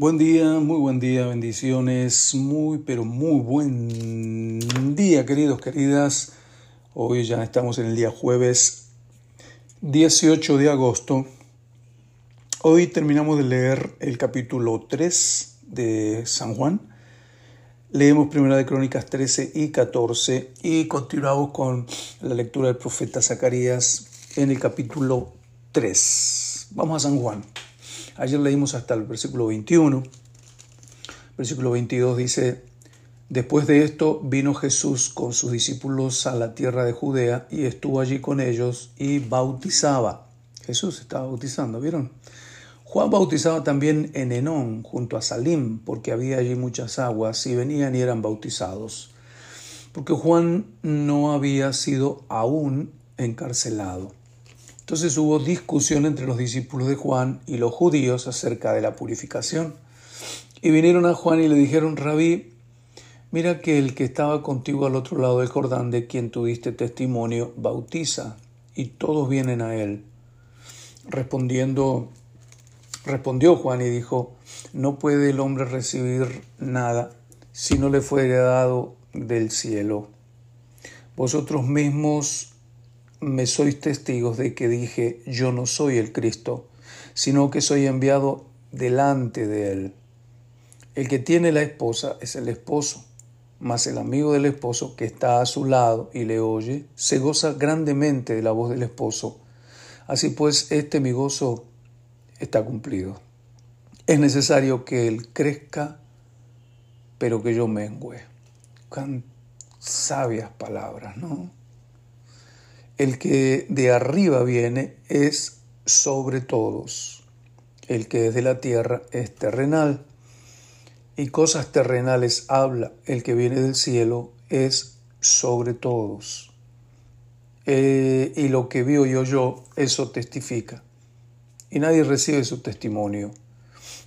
Buen día, muy buen día, bendiciones, muy, pero muy buen día, queridos, queridas. Hoy ya estamos en el día jueves 18 de agosto. Hoy terminamos de leer el capítulo 3 de San Juan. Leemos Primera de Crónicas 13 y 14 y continuamos con la lectura del profeta Zacarías en el capítulo 3. Vamos a San Juan. Ayer leímos hasta el versículo 21. Versículo 22 dice, Después de esto vino Jesús con sus discípulos a la tierra de Judea y estuvo allí con ellos y bautizaba. Jesús estaba bautizando, ¿vieron? Juan bautizaba también en Enón, junto a Salim, porque había allí muchas aguas y venían y eran bautizados. Porque Juan no había sido aún encarcelado. Entonces hubo discusión entre los discípulos de Juan y los judíos acerca de la purificación. Y vinieron a Juan y le dijeron, Rabí, mira que el que estaba contigo al otro lado del Jordán, de quien tuviste testimonio, bautiza, y todos vienen a él. Respondiendo, respondió Juan y dijo, no puede el hombre recibir nada si no le fuere dado del cielo. Vosotros mismos me sois testigos de que dije, yo no soy el Cristo, sino que soy enviado delante de él. El que tiene la esposa es el esposo, mas el amigo del esposo que está a su lado y le oye, se goza grandemente de la voz del esposo. Así pues, este mi gozo está cumplido. Es necesario que él crezca, pero que yo mengüe. Cuán sabias palabras, ¿no? El que de arriba viene es sobre todos. El que es de la tierra es terrenal. Y cosas terrenales habla. El que viene del cielo es sobre todos. Eh, y lo que vio y oyó, eso testifica. Y nadie recibe su testimonio.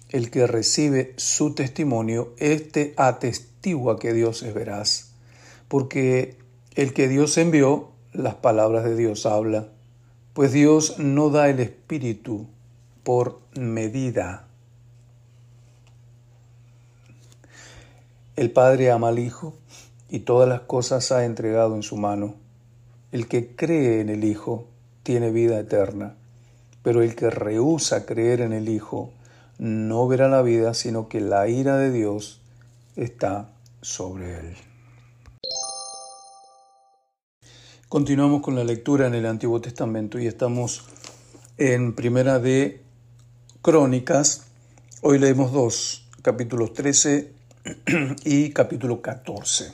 El que recibe su testimonio, este atestigua que Dios es veraz. Porque el que Dios envió las palabras de Dios habla, pues Dios no da el Espíritu por medida. El Padre ama al Hijo y todas las cosas ha entregado en su mano. El que cree en el Hijo tiene vida eterna, pero el que rehúsa creer en el Hijo no verá la vida, sino que la ira de Dios está sobre él. Continuamos con la lectura en el Antiguo Testamento y estamos en Primera de Crónicas. Hoy leemos dos, capítulos 13 y capítulo 14.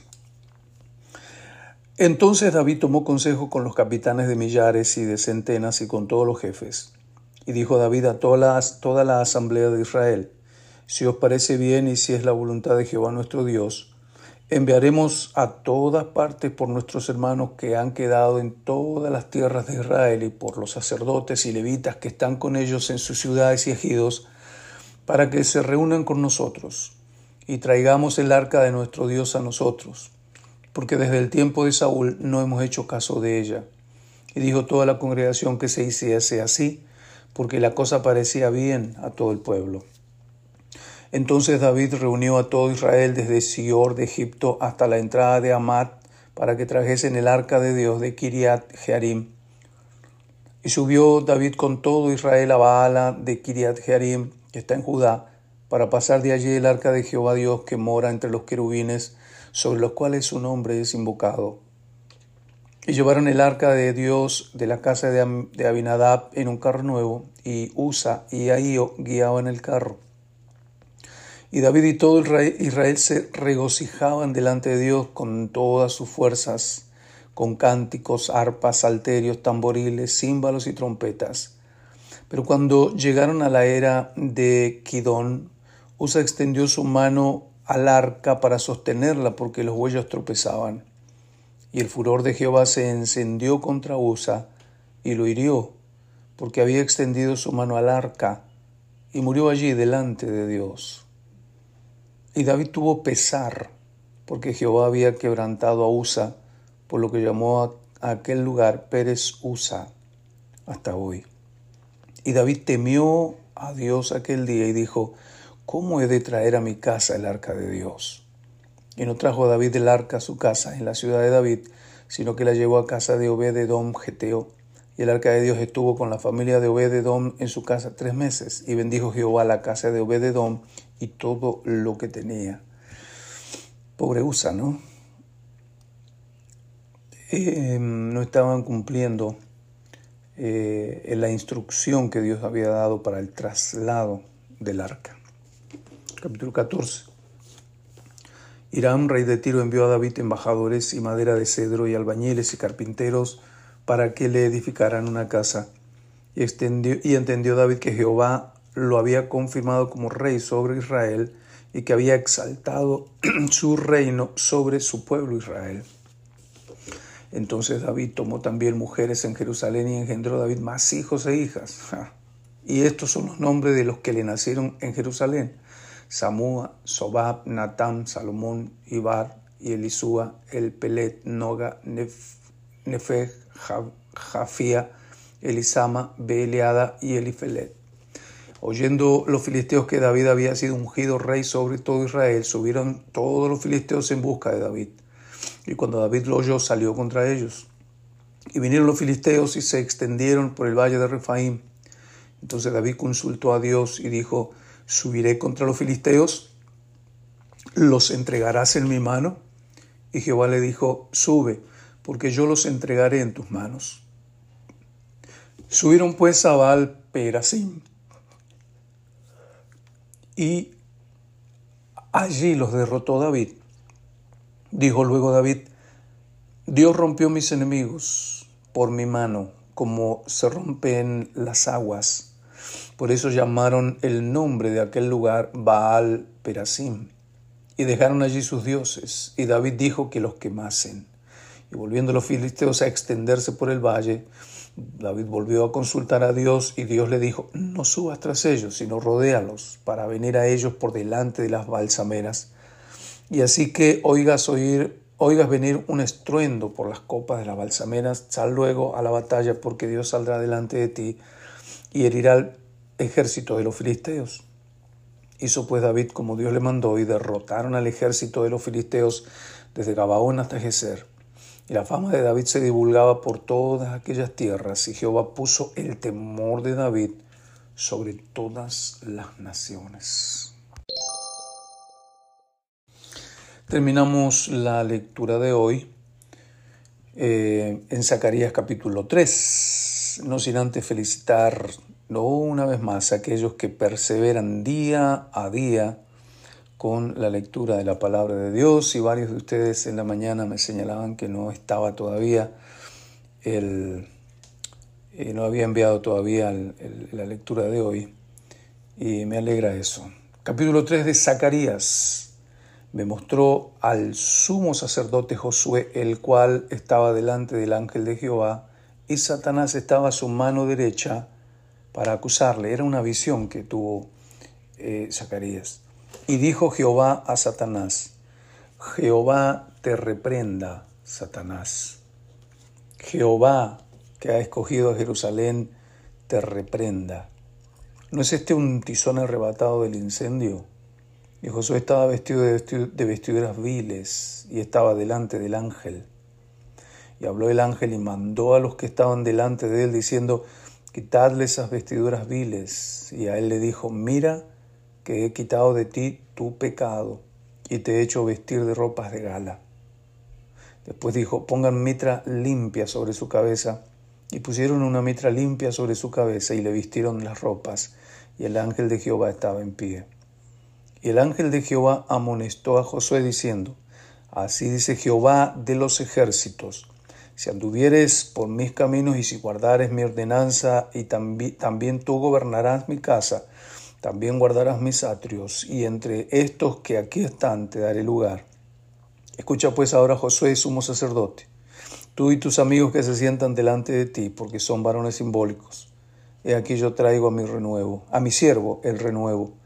Entonces David tomó consejo con los capitanes de millares y de centenas y con todos los jefes. Y dijo David a toda la, toda la asamblea de Israel, si os parece bien y si es la voluntad de Jehová nuestro Dios, Enviaremos a todas partes por nuestros hermanos que han quedado en todas las tierras de Israel y por los sacerdotes y levitas que están con ellos en sus ciudades y ejidos, para que se reúnan con nosotros y traigamos el arca de nuestro Dios a nosotros, porque desde el tiempo de Saúl no hemos hecho caso de ella. Y dijo toda la congregación que se hiciese así, porque la cosa parecía bien a todo el pueblo. Entonces David reunió a todo Israel desde Sior de Egipto hasta la entrada de Amat para que trajesen el arca de Dios de Kiriat Jearim. Y subió David con todo Israel a Baala de Kiriat Jearim, que está en Judá, para pasar de allí el arca de Jehová Dios que mora entre los querubines, sobre los cuales su nombre es invocado. Y llevaron el arca de Dios de la casa de Abinadab en un carro nuevo, y Usa y Ahío guiaban el carro. Y David y todo Israel se regocijaban delante de Dios con todas sus fuerzas, con cánticos, arpas, salterios, tamboriles, címbalos y trompetas. Pero cuando llegaron a la era de Kidón, Usa extendió su mano al arca para sostenerla porque los bueyes tropezaban. Y el furor de Jehová se encendió contra Usa y lo hirió, porque había extendido su mano al arca y murió allí delante de Dios. Y David tuvo pesar, porque Jehová había quebrantado a Usa, por lo que llamó a aquel lugar Pérez Usa hasta hoy. Y David temió a Dios aquel día y dijo, ¿cómo he de traer a mi casa el arca de Dios? Y no trajo David el arca a su casa en la ciudad de David, sino que la llevó a casa de Obed-edom Geteo. Y el arca de Dios estuvo con la familia de Obed-edom en su casa tres meses, y bendijo Jehová la casa de Obed-edom y todo lo que tenía. Pobre Usa, ¿no? Eh, no estaban cumpliendo eh, la instrucción que Dios había dado para el traslado del arca. Capítulo 14. Irán, rey de Tiro, envió a David embajadores y madera de cedro y albañiles y carpinteros para que le edificaran una casa. Y, y entendió David que Jehová lo había confirmado como rey sobre Israel y que había exaltado su reino sobre su pueblo Israel. Entonces David tomó también mujeres en Jerusalén y engendró David más hijos e hijas. Y estos son los nombres de los que le nacieron en Jerusalén. Samúa, Sobab, Natam, Salomón, Ibar y Elisúa, El Pelet, Noga, Nefeg, Jafía, Elisama, Beleada y Elifelet. Oyendo los filisteos que David había sido ungido rey sobre todo Israel, subieron todos los filisteos en busca de David. Y cuando David lo oyó, salió contra ellos. Y vinieron los filisteos y se extendieron por el valle de Refaim. Entonces David consultó a Dios y dijo, subiré contra los filisteos, los entregarás en mi mano. Y Jehová le dijo, sube, porque yo los entregaré en tus manos. Subieron pues a Baal Perasim y allí los derrotó David. Dijo luego David, Dios rompió mis enemigos por mi mano, como se rompen las aguas. Por eso llamaron el nombre de aquel lugar Baal Perasim. Y dejaron allí sus dioses. Y David dijo que los quemasen. Y volviendo los filisteos a extenderse por el valle, David volvió a consultar a Dios y Dios le dijo, no subas tras ellos, sino rodéalos para venir a ellos por delante de las balsameras y así que oigas oír, oigas venir un estruendo por las copas de las balsameras, sal luego a la batalla, porque Dios saldrá delante de ti y herirá al ejército de los filisteos. Hizo pues David como Dios le mandó y derrotaron al ejército de los filisteos desde Gabaón hasta Geser. Y la fama de David se divulgaba por todas aquellas tierras y Jehová puso el temor de David sobre todas las naciones. Terminamos la lectura de hoy eh, en Zacarías capítulo 3, no sin antes felicitar no una vez más a aquellos que perseveran día a día con la lectura de la palabra de Dios y varios de ustedes en la mañana me señalaban que no estaba todavía el, eh, no había enviado todavía la lectura de hoy y me alegra eso. Capítulo 3 de Zacarías me mostró al sumo sacerdote Josué, el cual estaba delante del ángel de Jehová, y Satanás estaba a su mano derecha para acusarle. Era una visión que tuvo eh, Zacarías. Y dijo Jehová a Satanás, Jehová te reprenda, Satanás. Jehová, que ha escogido a Jerusalén, te reprenda. ¿No es este un tizón arrebatado del incendio? Y Josué estaba vestido de vestiduras viles y estaba delante del ángel. Y habló el ángel y mandó a los que estaban delante de él diciendo, quitadle esas vestiduras viles. Y a él le dijo, mira que he quitado de ti tu pecado y te he hecho vestir de ropas de gala. Después dijo, pongan mitra limpia sobre su cabeza. Y pusieron una mitra limpia sobre su cabeza y le vistieron las ropas. Y el ángel de Jehová estaba en pie. Y el ángel de Jehová amonestó a Josué diciendo, Así dice Jehová de los ejércitos, si anduvieres por mis caminos y si guardares mi ordenanza y también, también tú gobernarás mi casa, también guardarás mis atrios, y entre estos que aquí están te daré lugar. Escucha pues ahora Josué, sumo sacerdote, tú y tus amigos que se sientan delante de ti, porque son varones simbólicos. He aquí yo traigo a mi renuevo, a mi siervo el renuevo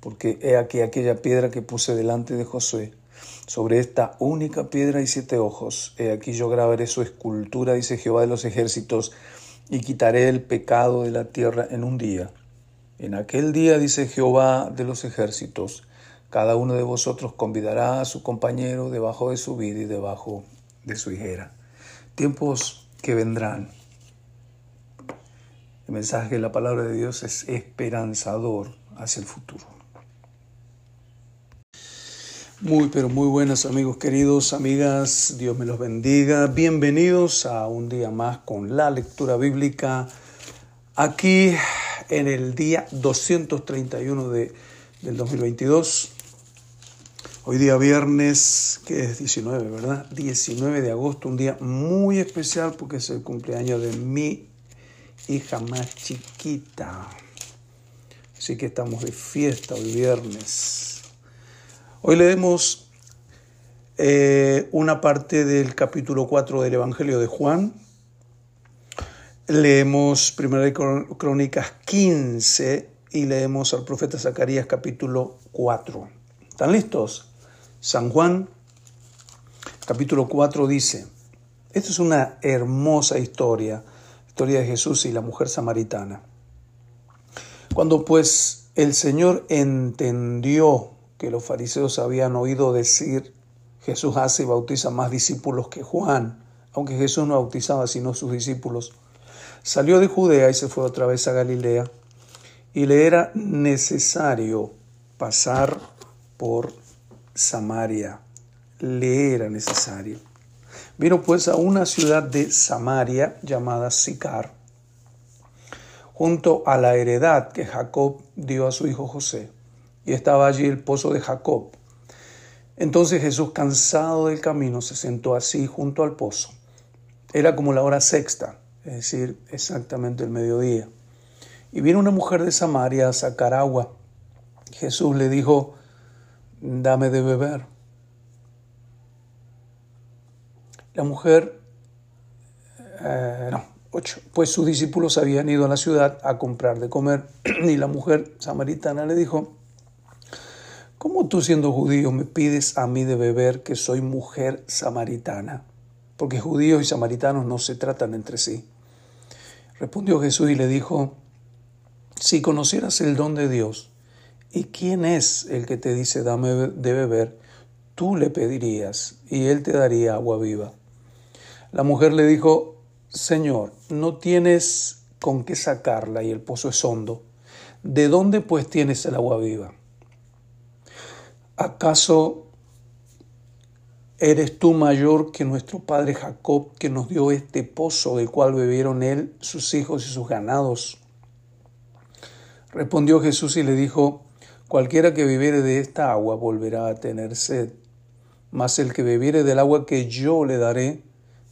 porque he aquí aquella piedra que puse delante de Josué. Sobre esta única piedra y siete ojos, he aquí yo grabaré su escultura, dice Jehová de los ejércitos, y quitaré el pecado de la tierra en un día. En aquel día, dice Jehová de los ejércitos, cada uno de vosotros convidará a su compañero debajo de su vida y debajo de su higuera. Tiempos que vendrán. El mensaje de la palabra de Dios es esperanzador hacia el futuro. Muy, pero muy buenas amigos queridos, amigas, Dios me los bendiga. Bienvenidos a un día más con la lectura bíblica aquí en el día 231 de, del 2022. Hoy día viernes, que es 19, ¿verdad? 19 de agosto, un día muy especial porque es el cumpleaños de mi hija más chiquita. Así que estamos de fiesta hoy viernes. Hoy leemos eh, una parte del capítulo 4 del Evangelio de Juan. Leemos Primera Crónicas 15 y leemos al profeta Zacarías capítulo 4. ¿Están listos? San Juan capítulo 4 dice, esto es una hermosa historia, historia de Jesús y la mujer samaritana. Cuando pues el Señor entendió que los fariseos habían oído decir, Jesús hace y bautiza más discípulos que Juan, aunque Jesús no bautizaba sino sus discípulos. Salió de Judea y se fue otra vez a Galilea, y le era necesario pasar por Samaria. Le era necesario. Vino pues a una ciudad de Samaria llamada Sicar, junto a la heredad que Jacob dio a su hijo José y estaba allí el pozo de Jacob. Entonces Jesús, cansado del camino, se sentó así junto al pozo. Era como la hora sexta, es decir, exactamente el mediodía. Y vino una mujer de Samaria a sacar agua. Jesús le dijo, dame de beber. La mujer, eh, no, ocho, pues sus discípulos habían ido a la ciudad a comprar de comer y la mujer samaritana le dijo, ¿Cómo tú siendo judío me pides a mí de beber que soy mujer samaritana? Porque judíos y samaritanos no se tratan entre sí. Respondió Jesús y le dijo, si conocieras el don de Dios y quién es el que te dice dame de beber, tú le pedirías y él te daría agua viva. La mujer le dijo, Señor, no tienes con qué sacarla y el pozo es hondo. ¿De dónde pues tienes el agua viva? ¿Acaso eres tú mayor que nuestro padre Jacob, que nos dio este pozo del cual bebieron él, sus hijos y sus ganados? Respondió Jesús y le dijo, Cualquiera que bebiere de esta agua volverá a tener sed, mas el que bebiere del agua que yo le daré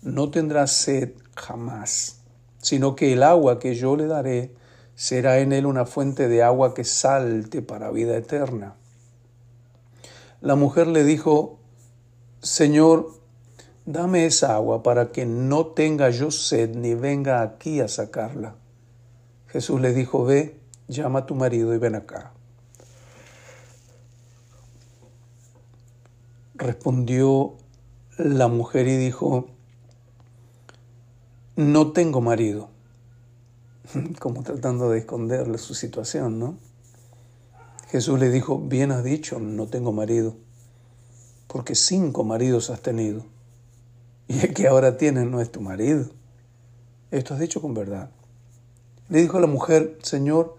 no tendrá sed jamás, sino que el agua que yo le daré será en él una fuente de agua que salte para vida eterna. La mujer le dijo, Señor, dame esa agua para que no tenga yo sed ni venga aquí a sacarla. Jesús le dijo, ve, llama a tu marido y ven acá. Respondió la mujer y dijo, no tengo marido, como tratando de esconderle su situación, ¿no? Jesús le dijo, bien has dicho, no tengo marido, porque cinco maridos has tenido, y el que ahora tienes no es tu marido. Esto has dicho con verdad. Le dijo a la mujer, Señor,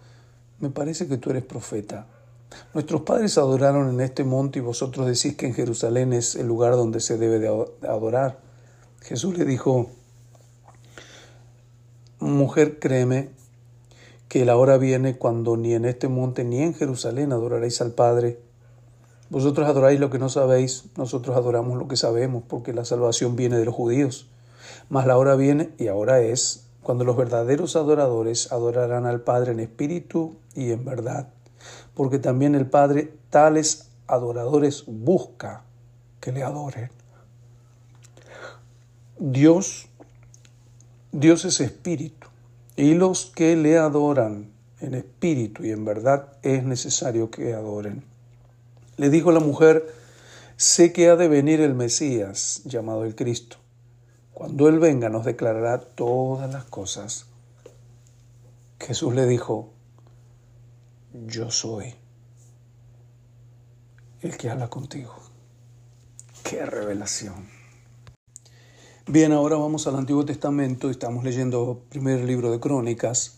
me parece que tú eres profeta. Nuestros padres adoraron en este monte y vosotros decís que en Jerusalén es el lugar donde se debe de adorar. Jesús le dijo, mujer, créeme, que la hora viene cuando ni en este monte ni en Jerusalén adoraréis al Padre. Vosotros adoráis lo que no sabéis, nosotros adoramos lo que sabemos, porque la salvación viene de los judíos. Mas la hora viene, y ahora es, cuando los verdaderos adoradores adorarán al Padre en espíritu y en verdad, porque también el Padre tales adoradores busca que le adoren. Dios, Dios es espíritu y los que le adoran en espíritu y en verdad es necesario que adoren. Le dijo la mujer, sé que ha de venir el Mesías, llamado el Cristo. Cuando Él venga nos declarará todas las cosas. Jesús le dijo, yo soy el que habla contigo. ¡Qué revelación! Bien, ahora vamos al Antiguo Testamento, estamos leyendo el primer libro de Crónicas.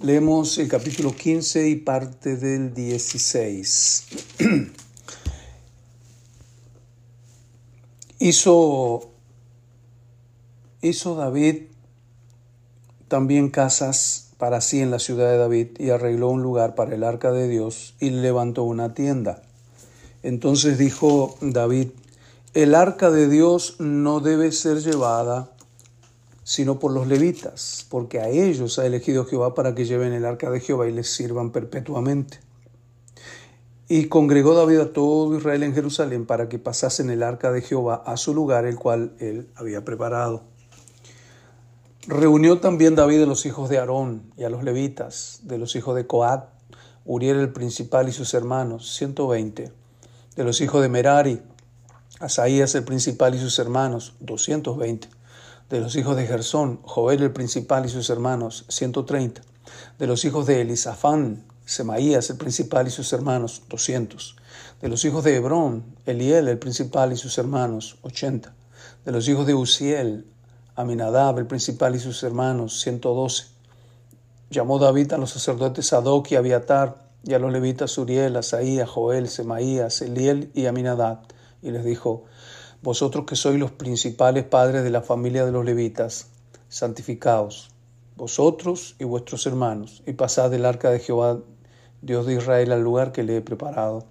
Leemos el capítulo 15 y parte del 16. hizo, hizo David también casas para sí en la ciudad de David y arregló un lugar para el arca de Dios y levantó una tienda. Entonces dijo David, el arca de Dios no debe ser llevada sino por los levitas, porque a ellos ha elegido Jehová para que lleven el arca de Jehová y les sirvan perpetuamente. Y congregó David a todo Israel en Jerusalén para que pasasen el arca de Jehová a su lugar, el cual él había preparado. Reunió también David a los hijos de Aarón y a los levitas, de los hijos de Coat, Uriel el principal y sus hermanos, 120 de los hijos de Merari, Asaías el principal y sus hermanos, 220. De los hijos de Gersón, Joel el principal y sus hermanos, 130. De los hijos de Elisafán, Semaías el principal y sus hermanos, 200. De los hijos de Hebrón, Eliel el principal y sus hermanos, 80. De los hijos de Uziel, Aminadab el principal y sus hermanos, 112. Llamó David a los sacerdotes Sadoc y Abiatar, y a los levitas Uriel, Asaías, Joel, Semaías, Eliel y Aminadab, y les dijo, Vosotros que sois los principales padres de la familia de los levitas, santificaos, vosotros y vuestros hermanos, y pasad del arca de Jehová, Dios de Israel, al lugar que le he preparado.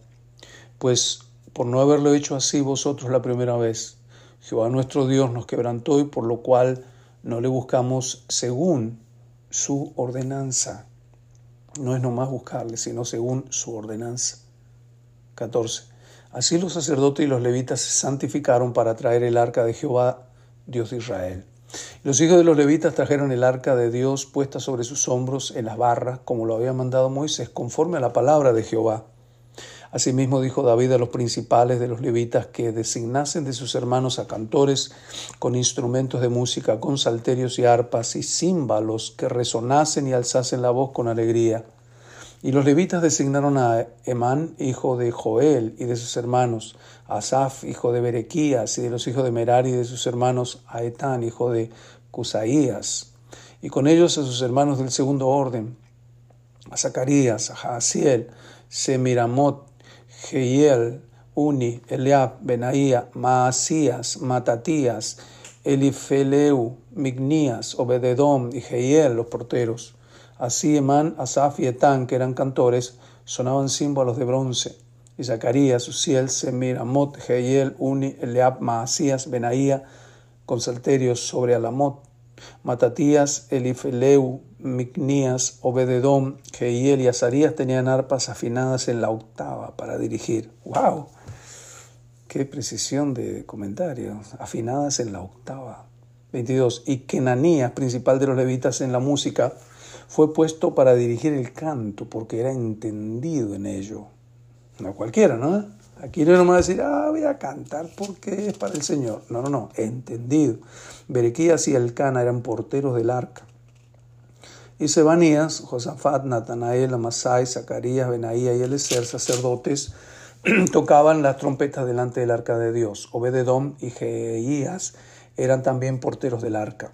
Pues por no haberlo hecho así vosotros la primera vez, Jehová nuestro Dios nos quebrantó y por lo cual no le buscamos según su ordenanza no es nomás buscarle, sino según su ordenanza. 14. Así los sacerdotes y los levitas se santificaron para traer el arca de Jehová, Dios de Israel. Los hijos de los levitas trajeron el arca de Dios puesta sobre sus hombros en las barras, como lo había mandado Moisés, conforme a la palabra de Jehová. Asimismo dijo David a los principales de los levitas que designasen de sus hermanos a cantores con instrumentos de música, con salterios y arpas y címbalos que resonasen y alzasen la voz con alegría. Y los levitas designaron a Emán, hijo de Joel, y de sus hermanos, a Asaf, hijo de Berequías, y de los hijos de Merari, y de sus hermanos, a Etán, hijo de Cusaías, y con ellos a sus hermanos del segundo orden, a Zacarías, a Jaasiel, Semiramot, Jehiel, Uni, Eliab, Benaía, Maasías, Matatías, Elifeleu, Mignías, Obededom y Jehiel, los porteros. Así Emán, Asaf y Etán, que eran cantores, sonaban símbolos de bronce. Y Zacarías, Uziel, Semir, Amot, Jehiel, Uni, Eliab, Maasías, Benaía, con salterios sobre Alamot. Matatías, Elifeleu, Micnías, Obededom, Jehiel y Azarías tenían arpas afinadas en la octava para dirigir. ¡Wow! ¡Qué precisión de comentarios! Afinadas en la octava. 22. Y Kenanías, principal de los levitas en la música, fue puesto para dirigir el canto porque era entendido en ello. No cualquiera, ¿no? Aquí no nomás decir, ah, voy a cantar porque es para el Señor. No, no, no, entendido. Berequías y Elcana eran porteros del arca. Y Sebanías, Josafat, Natanael, Amasai, Zacarías, Benaía y Eleser, sacerdotes, tocaban las trompetas delante del arca de Dios. Obededom y Jeías eran también porteros del arca.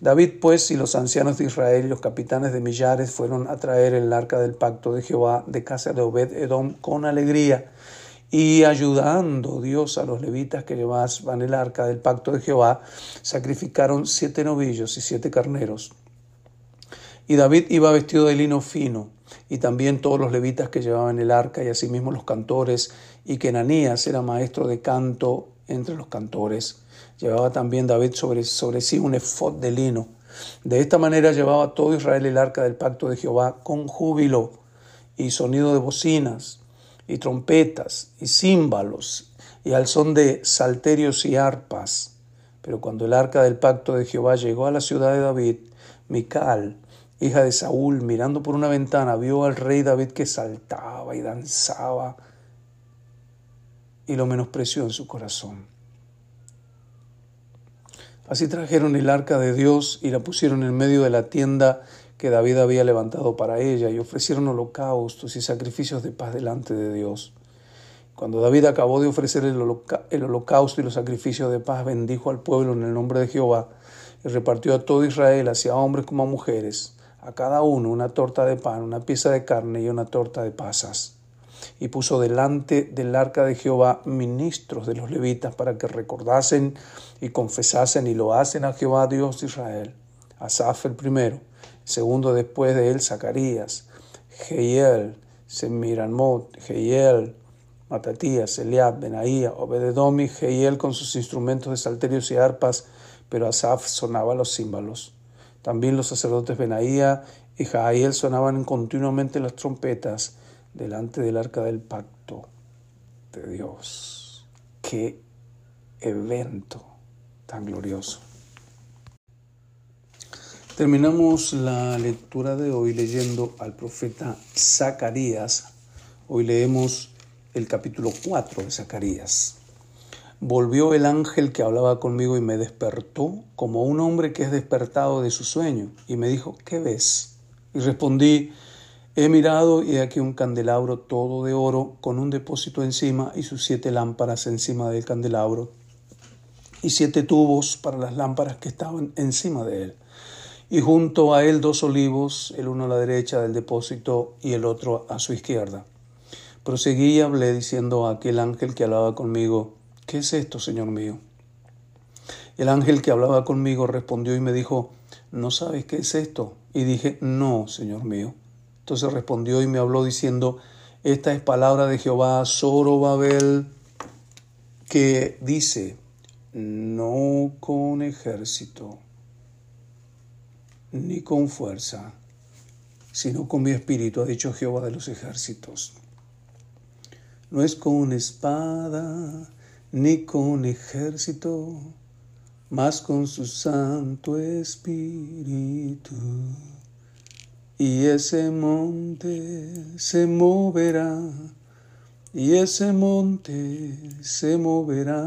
David, pues, y los ancianos de Israel y los capitanes de millares fueron a traer el arca del pacto de Jehová de casa de Obed-Edom con alegría y ayudando Dios a los levitas que llevaban el arca del pacto de Jehová, sacrificaron siete novillos y siete carneros. Y David iba vestido de lino fino, y también todos los levitas que llevaban el arca, y asimismo los cantores, y que Enanías era maestro de canto entre los cantores. Llevaba también David sobre, sobre sí un efod de lino. De esta manera llevaba todo Israel el arca del pacto de Jehová con júbilo y sonido de bocinas y trompetas y címbalos y al son de salterios y arpas. Pero cuando el arca del pacto de Jehová llegó a la ciudad de David, Mical, hija de Saúl, mirando por una ventana, vio al rey David que saltaba y danzaba y lo menospreció en su corazón. Así trajeron el arca de Dios y la pusieron en medio de la tienda que David había levantado para ella y ofrecieron holocaustos y sacrificios de paz delante de Dios. Cuando David acabó de ofrecer el, holocausto y los sacrificios de paz, bendijo al pueblo en el nombre de Jehová y repartió a todo Israel, hacia hombres como a mujeres, a cada uno una torta de pan, una pieza de carne y una torta de pasas. Y puso delante del arca de Jehová ministros de los levitas para que recordasen y confesasen y lo hacen a Jehová Dios de Israel. Asaf el primero, segundo después de él Zacarías, Jehiel, Semiramot, Jehiel, Matatías, Eliab, Benaía, Obededomi, Jehiel con sus instrumentos de salterios y arpas, pero Asaf sonaba los címbalos. También los sacerdotes Benaía y Jahiel sonaban continuamente las trompetas delante del arca del pacto de Dios. ¡Qué evento tan glorioso! Terminamos la lectura de hoy leyendo al profeta Zacarías. Hoy leemos el capítulo 4 de Zacarías. Volvió el ángel que hablaba conmigo y me despertó como un hombre que es despertado de su sueño y me dijo, ¿qué ves? Y respondí, he mirado y he aquí un candelabro todo de oro con un depósito encima y sus siete lámparas encima del candelabro y siete tubos para las lámparas que estaban encima de él. Y junto a él dos olivos, el uno a la derecha del depósito y el otro a su izquierda. Proseguí y hablé diciendo a aquel ángel que hablaba conmigo, ¿qué es esto, Señor mío? El ángel que hablaba conmigo respondió y me dijo, ¿no sabes qué es esto? Y dije, no, Señor mío. Entonces respondió y me habló diciendo, esta es palabra de Jehová, Zorobabel, que dice, no con ejército, ni con fuerza, sino con mi espíritu, ha dicho Jehová de los ejércitos. No es con espada ni con ejército, mas con su Santo Espíritu. Y ese monte se moverá, y ese monte se moverá,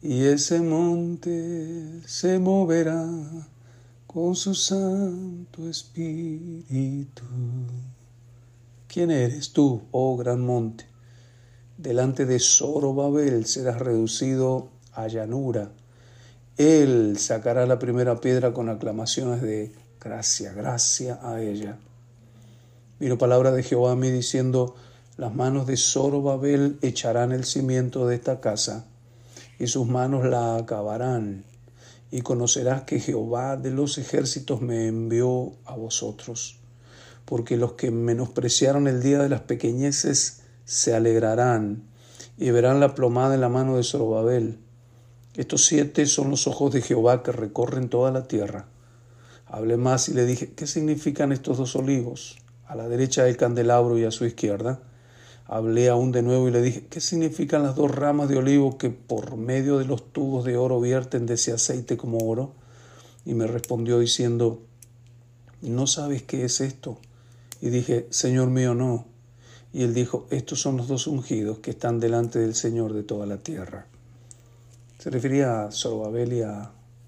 y ese monte se moverá con su Santo Espíritu. ¿Quién eres tú, oh gran monte? Delante de Zorobabel serás reducido a llanura. Él sacará la primera piedra con aclamaciones de gracia, gracia a ella. Vino palabra de Jehová a mí diciendo, las manos de Zorobabel echarán el cimiento de esta casa, y sus manos la acabarán, y conocerás que Jehová de los ejércitos me envió a vosotros porque los que menospreciaron el día de las pequeñeces se alegrarán y verán la plomada en la mano de Zorobabel. Estos siete son los ojos de Jehová que recorren toda la tierra. Hablé más y le dije, ¿qué significan estos dos olivos? A la derecha del candelabro y a su izquierda. Hablé aún de nuevo y le dije, ¿qué significan las dos ramas de olivo que por medio de los tubos de oro vierten de ese aceite como oro? Y me respondió diciendo, ¿no sabes qué es esto? Y dije, Señor mío, no. Y él dijo, estos son los dos ungidos que están delante del Señor de toda la tierra. Se refería a Zorobabel y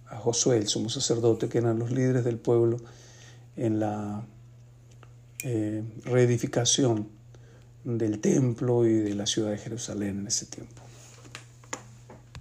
a, Josué, el sumo sacerdote, que eran los líderes del pueblo en la eh, reedificación del templo y de la ciudad de Jerusalén en ese tiempo.